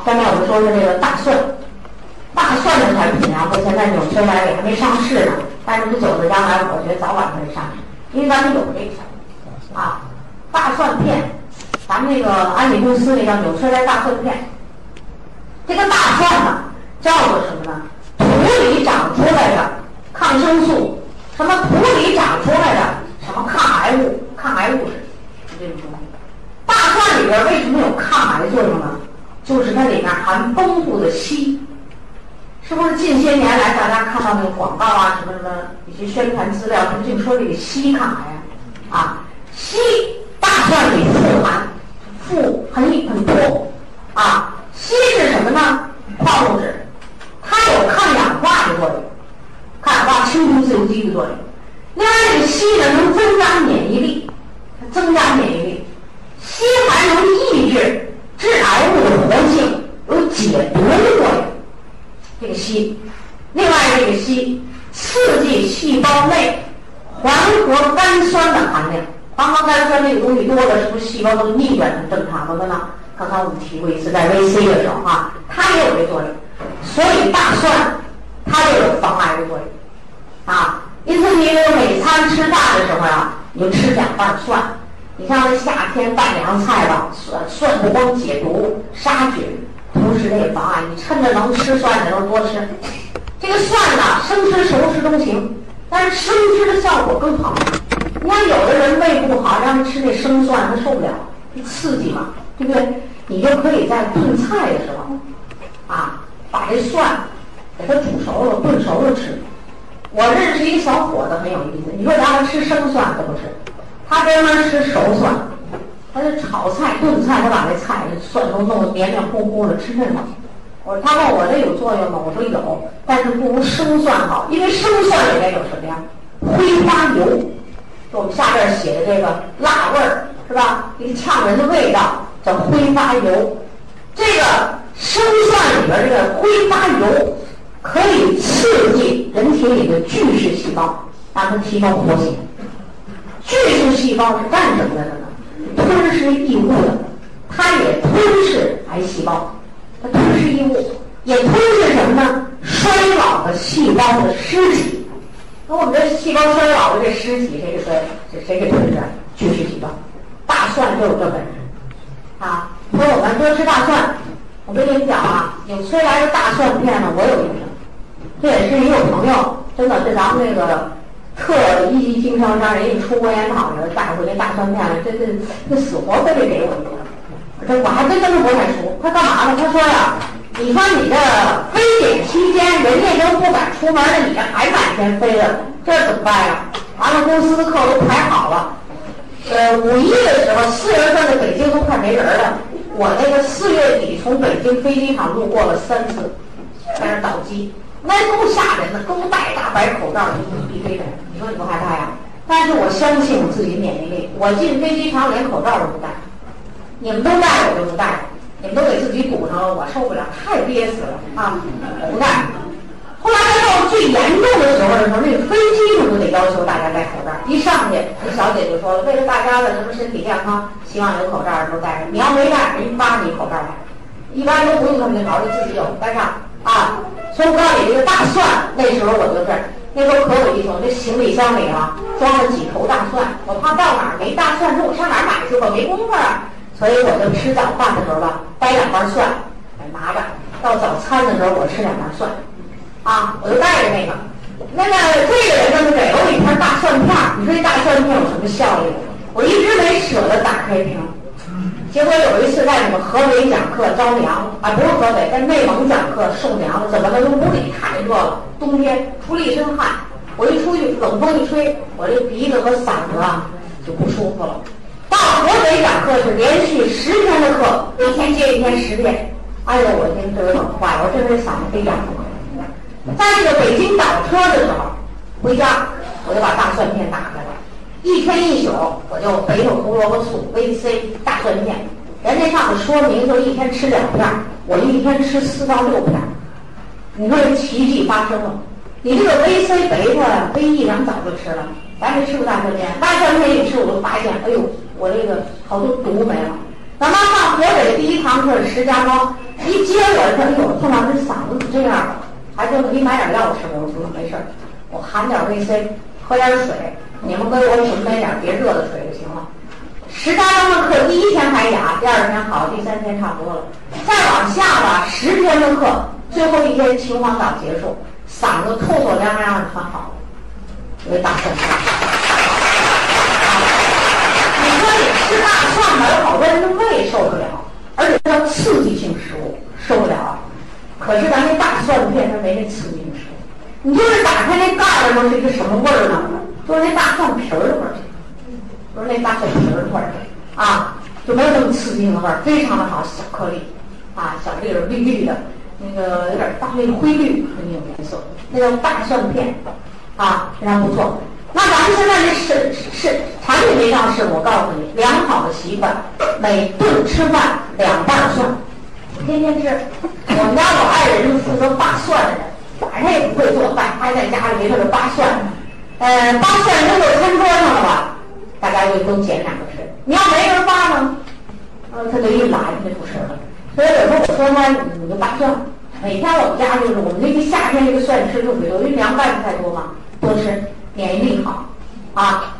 下面我们说说这个大蒜，大蒜的产品啊，目前在纽崔莱也还没上市呢，但是不久的将来，我觉得早晚会上市，因为咱们有这个啊，大蒜片，咱们那个安利公司那叫纽崔莱大蒜片，这个大蒜呢叫做什么呢？土里长出来的抗生素，什么土里长出来的什么抗癌物、抗癌物质，就这种东西。大蒜里边为什么有抗癌作用呢？就是它里面含丰富的硒，是不是近些年来大家看到那个广告啊，什么什么一些宣传资料，什么净说这个硒抗癌啊？啊，硒大蒜里富含，富很很多啊。硒是什么呢？矿物质，它有抗氧化的作用，抗氧化清除自由基的作用。另外，这个硒呢能增加免疫力，增加免疫力。硒还能抑制。致癌物的活性有解毒的作用，这个硒，另外这个硒刺激细胞内环合苷酸的含量，环合苷酸这个东西多了，是不是细胞都逆转成正常的了呢？刚才我们提过一次，在 VC 的时候啊，它也有这作用，所以大蒜它就有防癌的作用啊。因此，你每餐吃饭的时候啊，你就吃两瓣蒜。你像这夏天拌凉菜吧，蒜蒜不光解毒杀菌，同时它也防癌。你趁着能吃蒜的时候多吃。这个蒜呢，生吃熟吃都行，但是生吃的效果更好。你看有的人胃不好，让他吃那生蒜，他受不了，刺激嘛，对不对？你就可以在炖菜的时候，啊，把这蒜给它煮熟了、炖熟了吃。我认识一个小伙子很有意思，你说让他吃生蒜他不吃。他专门吃熟蒜，他就炒菜、炖菜，他把那菜蒜都弄得黏黏糊糊的，吃那种。我说他问我这有作用吗？我说有，但是不如生蒜好，因为生蒜里面有什么呀？挥发油，就我们下边写的这个辣味儿是吧？一个呛人的味道叫挥发油。这个生蒜里边这个挥发油可以刺激人体里的巨噬细胞，让它提高活性。巨噬细胞是干什么的呢？吞噬异物的，它也吞噬癌细胞，它吞噬异物，也吞噬什么呢？衰老的细胞的尸体。那我们这细胞衰老的这尸体，谁给谁谁谁给吞噬？巨噬细胞。大蒜就有这本事啊！说我们多吃大蒜，我跟你们讲啊，纽崔莱的大蒜片呢，我有一瓶。这也是一个朋友，真的是咱们那个。特一级经销商，人家出国研讨去了，带回来大蒜片，这这这死活非得给我一个。这我还真跟他不太熟。他干嘛呢？他说呀，你说你这非典期间，人家都不敢出门了，你这还满天飞了，这怎么办呀？完了，公司的课都排好了。呃，五一的时候，四月份的北京都快没人了。我那个四月底从北京飞机场路过了三次，在那倒机。那够吓人的，都戴大白口罩，一一堆人，说你不害怕呀？但是我相信我自己免疫力，我进飞机场连口罩都不戴，你们都戴我就不戴，你们都给自己堵上了，我受不了，太憋死了啊！我不戴。后来到最严重的时候的时候，那个飞机上都得要求大家戴口罩。一上去，那小姐就说了，为了大家的什么身体健康，希望有口罩的时候戴上。你要没戴，人扒你口罩来，一般都不用他们考虑，自己有戴上啊。所以我告诉你，这个大蒜，那时候我就是，那时候可有意思了。这行李箱里啊，装了几头大蒜，我怕到哪儿没大蒜，那我上哪儿买去？我没工夫啊。所以我就吃早饭的时候吧，掰两瓣蒜，拿着；到早餐的时候，我吃两瓣蒜，啊，我就带着那个。那个这个人呢，就给了我一片大蒜片你说这大蒜片有什么效应？我一直没舍得打开瓶。结果有一次在那个河北讲课着凉啊，不是河北，在内蒙讲课受凉了，怎么了？屋里太热了，冬天出了一身汗，我一出去冷风一吹，我这鼻子和嗓子啊就不舒服了。到河北讲课是连续十天的课，一天接一天十遍，哎呦，我天，这有点坏了，我这回嗓子非常不可。在这个北京倒车的时候，回家我就把大蒜片打开了。一天一宿，我就肥肉胡萝卜素 VC 大蒜片，人家上面说明就一天吃两片，我一天吃四到六片。你说这奇迹发生了，你这个 VC 贝塔 VE 咱们早就吃了，咱没吃过大蒜片，大蒜片一吃我就发现，哎呦，我这个好多毒没了。咱妈上河北的第一堂课是石家庄，一接我说，哎呦，宋老师嗓子怎么这样了？还说你买点药吃吧。我说没事儿，我含点维 C，喝点水。你们给我准备点别热的水就行了。十八章的课，第一天还哑，第二天好，第三天差不多了。再往下吧，十天的课，最后一天秦皇岛结束，嗓子透透亮亮的很好，为大蒜。你说你吃大蒜吧，有好多人的胃受不了，而且叫刺激性食物受不了。可是咱那大蒜片它没那刺激性食物，你就是打开那盖儿的时候是一个什么味儿呢？就是那大蒜皮儿的味儿，就是那大蒜皮儿的味儿啊，就没有那么刺激的味儿，非常的好，小颗粒啊，小粒儿绿绿的，那个有点大那个灰绿的那种颜色，那叫大蒜片啊，非常不错。那咱们现在这是是产品没上市，我告诉你，良好的习惯，每顿吃饭两瓣蒜，天天吃。我们家老爱人是负责扒蒜的人，反正也不会做饭，还在家里给他们扒蒜。呃，扒蒜扔到餐桌上了吧，大家就都捡两个吃。你要没人扒呢，呃，他就一懒，他就不吃了。所以有时候我说他，你就扒蒜。每天我们家就是我们这个夏天这个蒜吃特别多，因为凉拌菜多嘛，多吃。免疫力好，啊，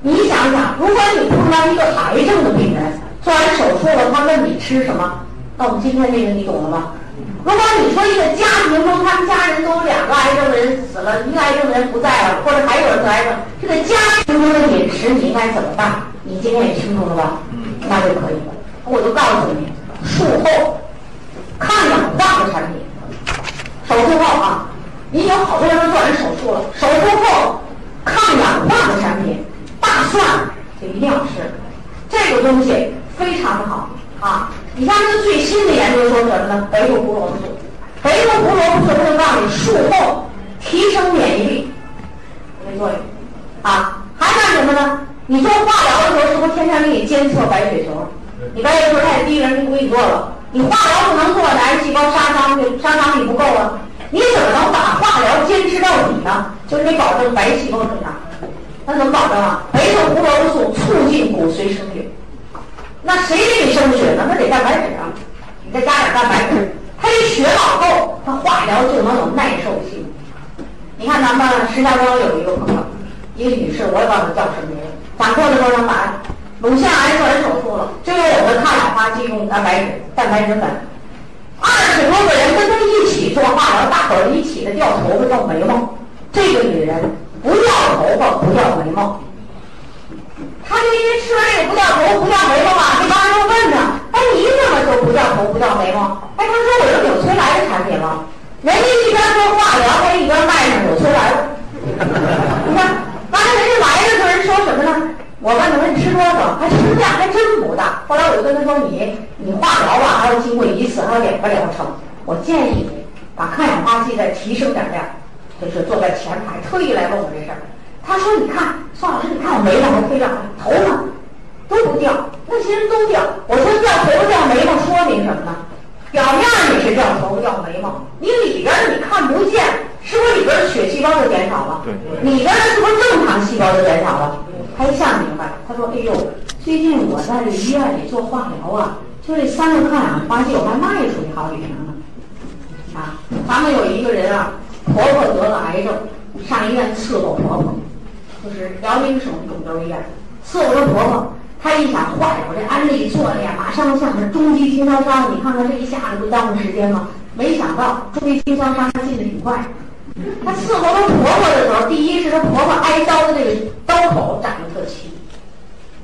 你想想，如果你碰到一个癌症的病人，做完手术了，他问你吃什么，那我们今天这个你懂了吗？如果你说一个家庭中，他们家人都有两个癌症的人死了，一个癌症的人不在了，或者还有人得癌症，这个家庭中的饮食你应该怎么办？你今天也清楚了吧？那就可以了。我就告诉你，术后抗氧化的产品，手术后啊，你有好多人都做完手术了，手术后。抗氧化的产品，大蒜就一定要吃，这个东西非常的好啊！你像这个最新的研究说什么呢？贝鲁胡萝卜素，贝鲁胡萝卜素它就告诉你术后提升免疫力，没作用啊！还干什么呢？你做化疗的时候是不是天天给你监测白血球？你白血球太低，人就不给你做了。你化疗不能做，癌细胞杀伤杀伤力不够啊！你怎么能把化疗坚持到底呢？就是得保证白细胞增长。那怎么保证啊？贝塔胡萝卜素促进骨髓生血。那谁给你生血呢？那得蛋白质啊！你再加点蛋白质，他这血老够，他化疗就能有耐受性。你看咱们石家庄有一个朋友，一个女士，我也忘了叫什么名。讲课的时候能把乳腺癌做完手术了，就用我的抗氧化剂用蛋白质、蛋白质粉。二十多个人跟他一起做化疗，大伙儿一起的掉头发、掉眉毛。这个女人不掉头发、不掉眉毛，他就因为吃了这个不掉头、不掉眉毛嘛。这帮人就问她：“哎，你怎么就不掉头、不掉眉毛？”哎，他说：“我有纽崔莱的产品了。”人家一边做化疗，还一边卖上纽崔莱了。你看，完了人家来的时候人说什么呢？我问他说你吃多少？他吃量还真不大。后来我就跟他说你你化疗吧，还要经过一次，还有两个疗程。我建议你把抗氧化剂再提升点量，就是坐在前排，特意来问我这事儿。他说你看，宋老师，你看我眉毛还飞上来，头发都不掉，那些人都掉。我说掉头发掉眉毛说明什么呢？表面你是掉头发掉眉毛，你里边你看不见，是不是里边的血细胞就减少了？对。里边的是不是正常细胞就减少了？他一下明白，他说：“哎呦，最近我在这医院里做化疗啊，就这三个抗氧化剂，我还卖出去好几瓶呢。啊，咱们有一个人啊，婆婆得了癌症，上医院伺候婆婆，就是辽宁省肿瘤医院伺候着婆婆。她一想坏了，我，这安利做的呀，马上像是中级经销商，你看看这一下子不耽误时间吗？没想到中级经销商他进的挺快。”她伺候她婆婆的时候，第一是她婆婆挨刀的这个刀口长得特齐，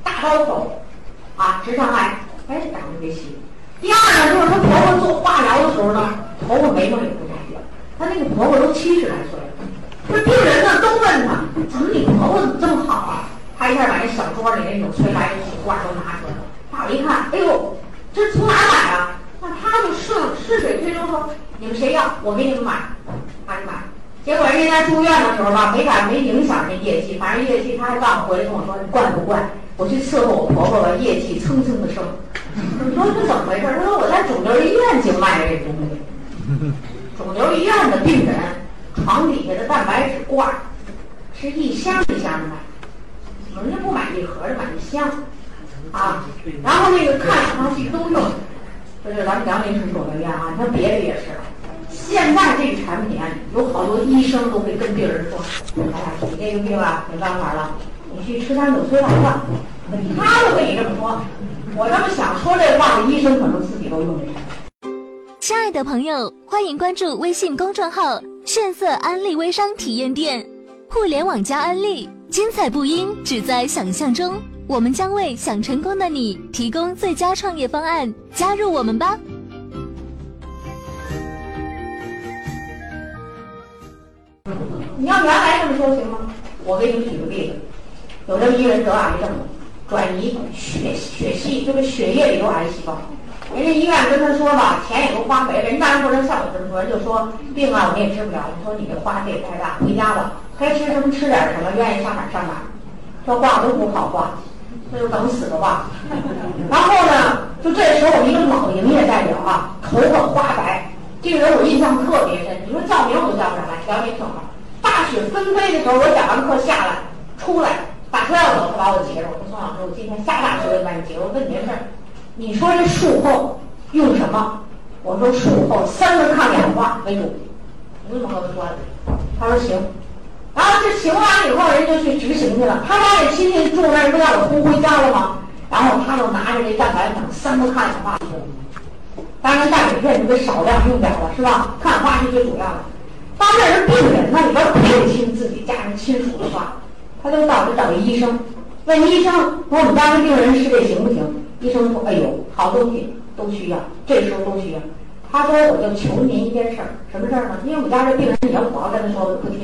大刀口，啊，直肠癌，哎，长得特别齐。第二呢，就是她婆婆做化疗的时候呢，头发眉毛也不摘掉。她那个婆婆都七十来岁了，这病人呢都问他，怎么你婆婆怎么这么好啊？他一下把那小桌里那纽崔莱的几罐都拿出来了。大伙一看，哎呦，这从哪买啊？那他就顺顺水推舟说，你们谁要，我给你们买，他就买。结果人家住院的时候吧，没敢没影响这业绩，反正业绩他还告诉回来跟我说，你怪不怪？我去伺候我婆婆吧，业绩蹭蹭的升。你说这怎么回事？他说我在肿瘤医院就卖这东西，肿瘤医院的病人床底下的蛋白质罐是一箱一箱的买，人家不买一盒的，买一箱啊。然后那个抗氧化剂都用，这是咱们杨林师说的院啊，你看别的也是。现在这个产品啊，有好多医生都会跟病人说：“哎呀，你这个病啊，没办法了，你去吃点纽崔莱吧。”他都跟你这么说。我这么想说这话的医生，可能自己都用这产品。亲爱的朋友，欢迎关注微信公众号“炫色安利微商体验店”，互联网加安利，精彩不应只在想象中。我们将为想成功的你提供最佳创业方案，加入我们吧！你要原来这么说行吗？我给你们举个例子，有这么一人得癌症，转移血血系，就是血液里有癌细胞。人家医院跟他说吧，钱也都花没了。人当然不能像我这么说，人就说病啊，我们也治不了。你说你这花费也太大，回家吧，该吃什么吃点什么，愿意上哪上哪。这话都不好挂。那就等死的话，然后呢，就这时候，一个老营业代表啊，头发花白，这个人我印象特别深。你说叫名我都叫不上来，条件挺好。大雪纷飞的时候，我讲完课下来，出来打车要走，他把我截住。我说宋老师，我今天下大雪我把你截住。我问你件事儿，你说这术后用什么？我说术后三个抗氧化为主。你怎么和他说的？他说行。然后这行完以后，人就去执行去了。他家这亲戚住那儿，不让我轰回家了吗？然后他就拿着这蛋白粉三个抗氧化。当然钙镁片你得少量用点了，是吧？抗氧化是最主要的。当这人病人那里边不听自己家人亲属的话，他就到这找医生，问医生说我们家这病人是这行不行？医生说哎呦，好东西都需要，这时候都需要。他说我就求您一件事儿，什么事儿呢？因为我们家这病人，你要我要跟他说，不听。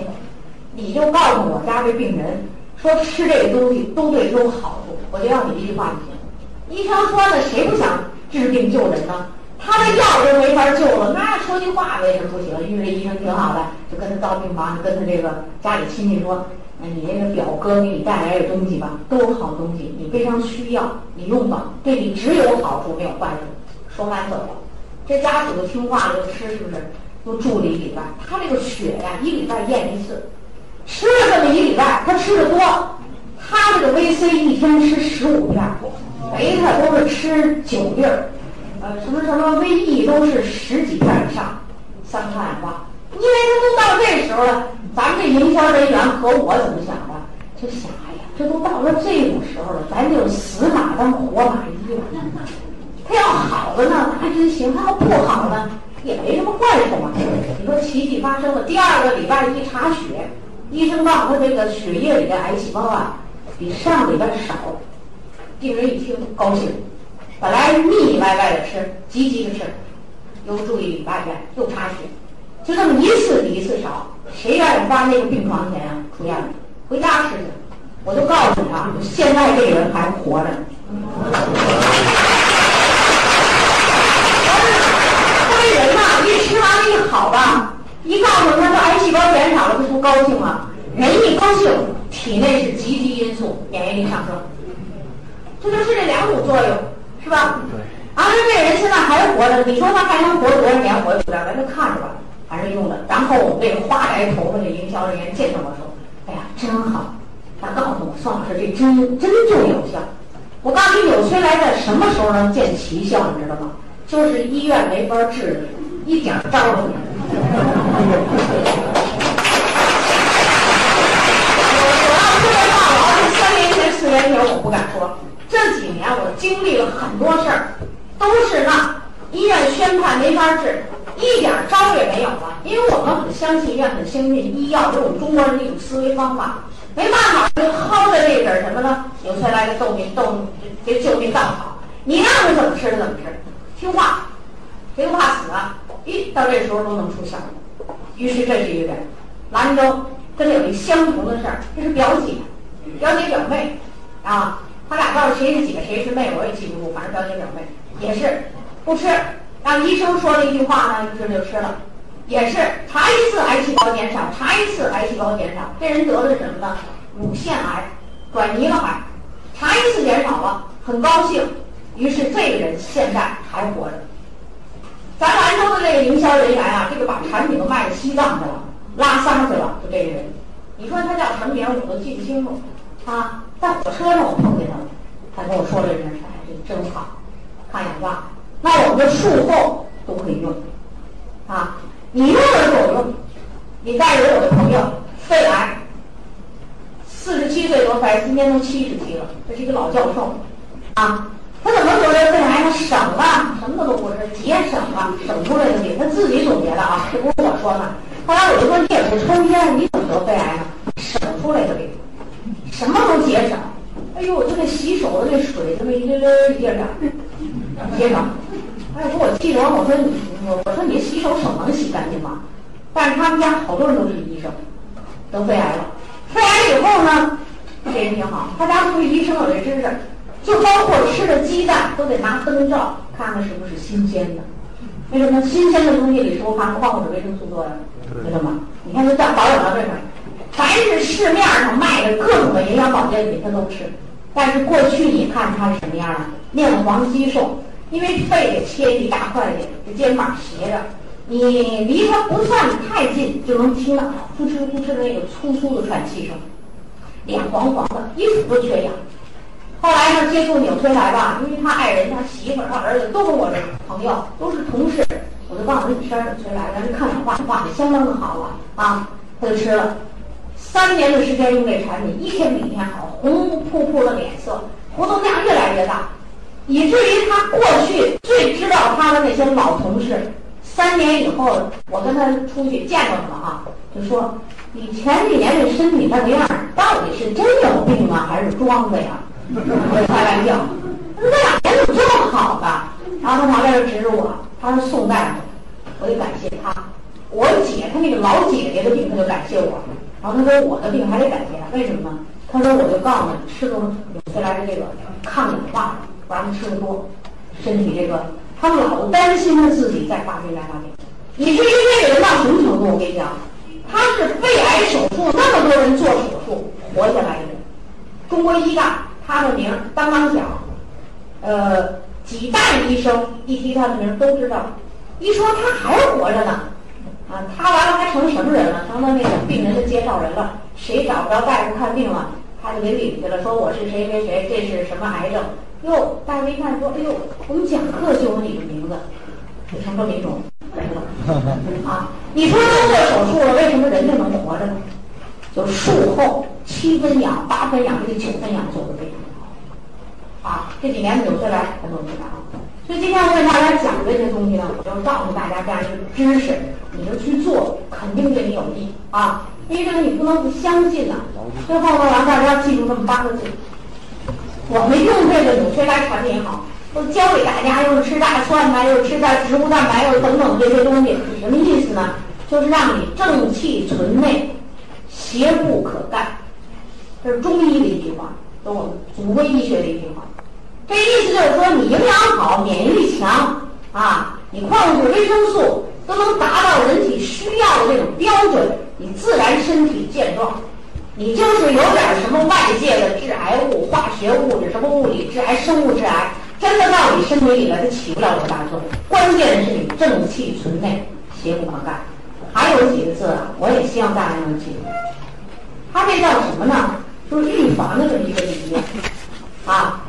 你就告诉我家这病人说吃这个东西都对他有好处，我就要你一句话就行。医生说呢，谁不想治病救人呢？他的药都没法救了，那说句话为什么不行？因为这医生挺好的，就跟他到病房，就跟他这个家里亲戚说：“，你那个表哥给你带来的东西吧，都是好东西，你非常需要，你用吧，对你只有好处没有坏处。”说完走了，这家属都听话了，就吃是不是？都住了一礼拜，他这个血呀，一礼拜验一次。吃了这么一礼拜，他吃的多，他这个 VC 一天吃十五片，贝塔都是吃九粒儿，呃，什么什么 VE 都是十几片以上，三抗氧化。因为他都到这时候了，咱们这营销人员和我怎么想的？就想，哎呀，这都到了这种时候了，咱就死马当活马医了。他要好了呢，那真行；他要不好呢，也没什么坏处嘛。你说奇迹发生了，第二个礼拜一查血。医生告诉他，这个血液里的癌细胞啊，比上礼拜少。病人一听高兴，本来腻腻歪歪的吃，急急的吃，又住一礼拜院，又查血，就这么一次比一次少。谁愿意花那个病床钱啊？出院了，回家吃去。我就告诉你啊，现在这个人还活着。这人呐，一吃完了一好吧。一告诉他说癌细胞减少了，他不高兴吗？人一高兴，体内是积极因素，免疫力上升，这就是这两种作用，是吧？对。而这人现在还活着，你说他还能活多少年？我也不知道，咱就看着吧，反正用了。然后我被花白头发的营销人员见到我说：“哎呀，真好！”他告诉我：“宋老师，这真真正有效。”我告诉你，纽崔莱在什么时候能见奇效？你知道吗？就是医院没法治，一点招都没有。我要说这话，我要是三年前、四年前，我不敢说。这几年我经历了很多事儿，都是那医院宣判没法治，一点招也没有了。因为我们很相信医院很先进，医药是我们中国人的一种思维方法。没办法，就薅着这点什么呢？纽崔莱的救命救这救命稻草，你让他怎么吃他怎么吃，听话，谁都怕死啊。咦到这时候都能出效果，于是这是一个人，兰州跟他有一相同的事儿，这是表姐，表姐表妹，啊，他俩到底谁是姐谁是妹我也记不住，反正表姐表妹也是不吃，让医生说了一句话呢，于是就吃了，也是查一次癌细胞减少，查一次癌细胞减少，这人得的什么呢？乳腺癌，转移了还，查一次减少了，很高兴，于是这个人现在还活着。咱兰州的那个营销人员啊，这个把产品都卖到西藏去了，拉萨去了，就这个人。你说他叫什么名，我都记不清楚。啊，在火车上我碰见他了，他跟我说了一声，哎，这真好，抗氧化，那我们的术后都可以用，啊，你用的时候有用。你再有我的朋友肺癌，四十七岁得肺癌，今年都七十七了，这是一个老教授，啊，他怎么得的肺癌？他省了，什么都不是，节省了，省出来的病，他自己总结的啊，这不是我说的。后来我就说你也不抽烟，你怎么得肺癌呢？省出来的病，什么都节省。哎呦，就那洗手的那水，这么一溜溜一点点，节省。哎，说我气着，我说你，我我说你洗手手能洗干净吗？但是他们家好多人都是医生，得肺癌了。肺癌以后呢，这人挺好，他家不是医生有这知识，就包括吃的鸡蛋都得拿灯照看看是不是新鲜的。为什么？新鲜的东西里是不含矿物质、维生素多呀？知道吗？你看，他在保养到这上，凡是市面上卖的各种的营养保健品，他都吃。但是过去你看他是什么样的？面黄肌瘦，因为肺给切一大块的，这肩膀斜着。你离他不算太近，就能听到呼哧呼哧的那个粗粗的喘气声，脸黄黄的，一直都缺氧。后来呢，接触纽崔莱吧，因为他爱人、他媳妇、他儿子都是我的朋友，都是同事，我就告诉他你吃纽崔莱，咱这抗氧化化的相当的好了啊。他就吃了，三年的时间用这产品，一天比一天好，红扑扑的脸色，活动量越来越大，以至于他过去最知道他的那些老同事。三年以后，我跟他出去见过他了啊，就说你前几年这身体那个样到底是真有病啊，还是装的呀？开玩笑，那两年怎么这么好的？然后他旁边就指着我，他说宋大夫，我得感谢他。我姐她那个老姐姐的病，他就感谢我。然后他说我的病还得感谢他，为什么呢？他说我就告诉你，吃个纽崔莱的这个抗氧化，不让吃的多，身体这个。他老担心他自己再发病再发病，你至于这个人到什么程度？我跟你讲，他是肺癌手术那么多人做手术活下来的，中国医大他的名当当响，呃，几代医生一提他的名都知道，一说他还活着呢，啊，他完了还成什么人了？成了那个病人的介绍人了，谁找不着大夫看病了，他就给领去了，说我是谁谁谁，这是什么癌症。哟，大家一看说：“哎呦，我们讲课就有你的名字，你成这么一种人了啊！你说都做手术了，为什么人就能活着呢？就术后七分养、八分氧这九分养做的非常好啊！这几年纽崔莱很多非常好，所以今天我给大家讲这些东西呢，我就告诉大家这样一个知识，你就去做，肯定对你有益啊！因为这个你不能不相信呐。最后呢，让大家记住这么八个字。我们用这个纽崔莱产品也好，都教给大家，又是吃大蒜呐，又是吃点植物蛋白，又等等这些东西，什么意思呢？就是让你正气存内，邪不可干。这是中医的一句话，是我们祖国医学的一句话。这意思就是说，你营养好，免疫力强啊，你矿物质、维生素都能达到人体需要的这种标准，你自然身体健壮。你就是有点什么外界的致癌物、化学物质、什么物理致癌、生物致癌，真的到你身体里了，它起不了多大作用。关键是你正气存内，邪不可干。还有几个字啊，我也希望大家能记住。它这叫什么呢？就是预防的这么一个理念啊。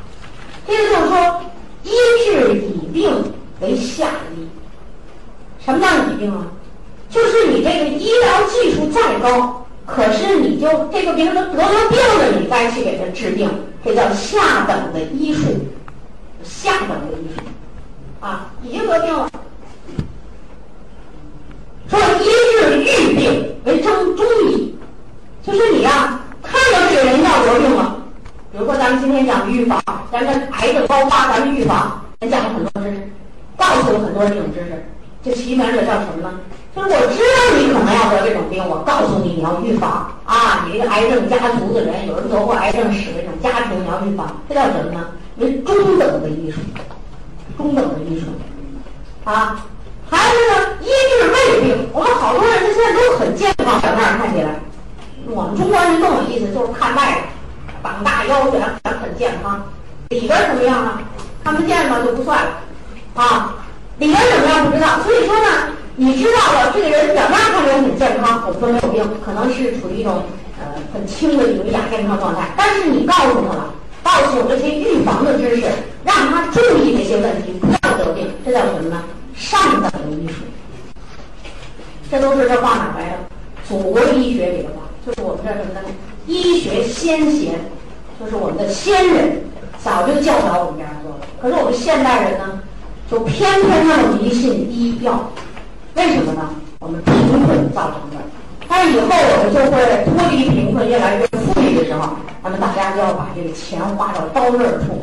这个就是说，医治以病为下医。什么叫以病啊？就是你这个医疗技术再高。可是你就这个病人得了病了，你再去给他治病，这叫下等的医术，下等的医术，啊，已经得病了。说医治愈病为中中医，就是你呀，看到这个人要得病了，比如说咱们今天讲预防，咱们癌症高发，咱们预防，咱讲了很多知识，告诉了很多这种知识，这起名这叫什么呢？就是我知道你可能要得这种病，我告诉你你要预防啊！你这个癌症家族的人，有人得过癌症史的这种家庭，你要预防，这叫什么呢？为中等的医术，中等的医术啊！还有呢，医治胃病，我们好多人现在都很健康，表面看起来，我们中国人更有意思，就是看外膀大腰圆，很健康，里边什么样呢？看不见嘛就不算了啊！里边怎么样不知道，所以说呢。你知道了，这个人表面看起来很健康，我们说没有病，可能是处于一种呃很轻的一种亚健康状态。但是你告诉他了，告诉我这些预防的知识，让他注意这些问题，不要得病，这叫什么呢？上等医术。这都是这话哪来的？祖国医学里的话，就是我们这什么呢？医学先贤，就是我们的先人早就教导我们这样做了。可是我们现代人呢，就偏偏那么迷信医药，为什么呢？我们贫困造成的。但是以后我们就会脱离贫困，越来越富裕的时候，那么大家就要把这个钱花到刀刃处，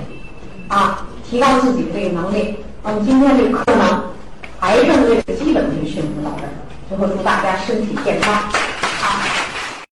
啊，提高自己的这个能力。那么今天这个课呢，癌症这个基本培训就到这儿，最后祝大家身体健康。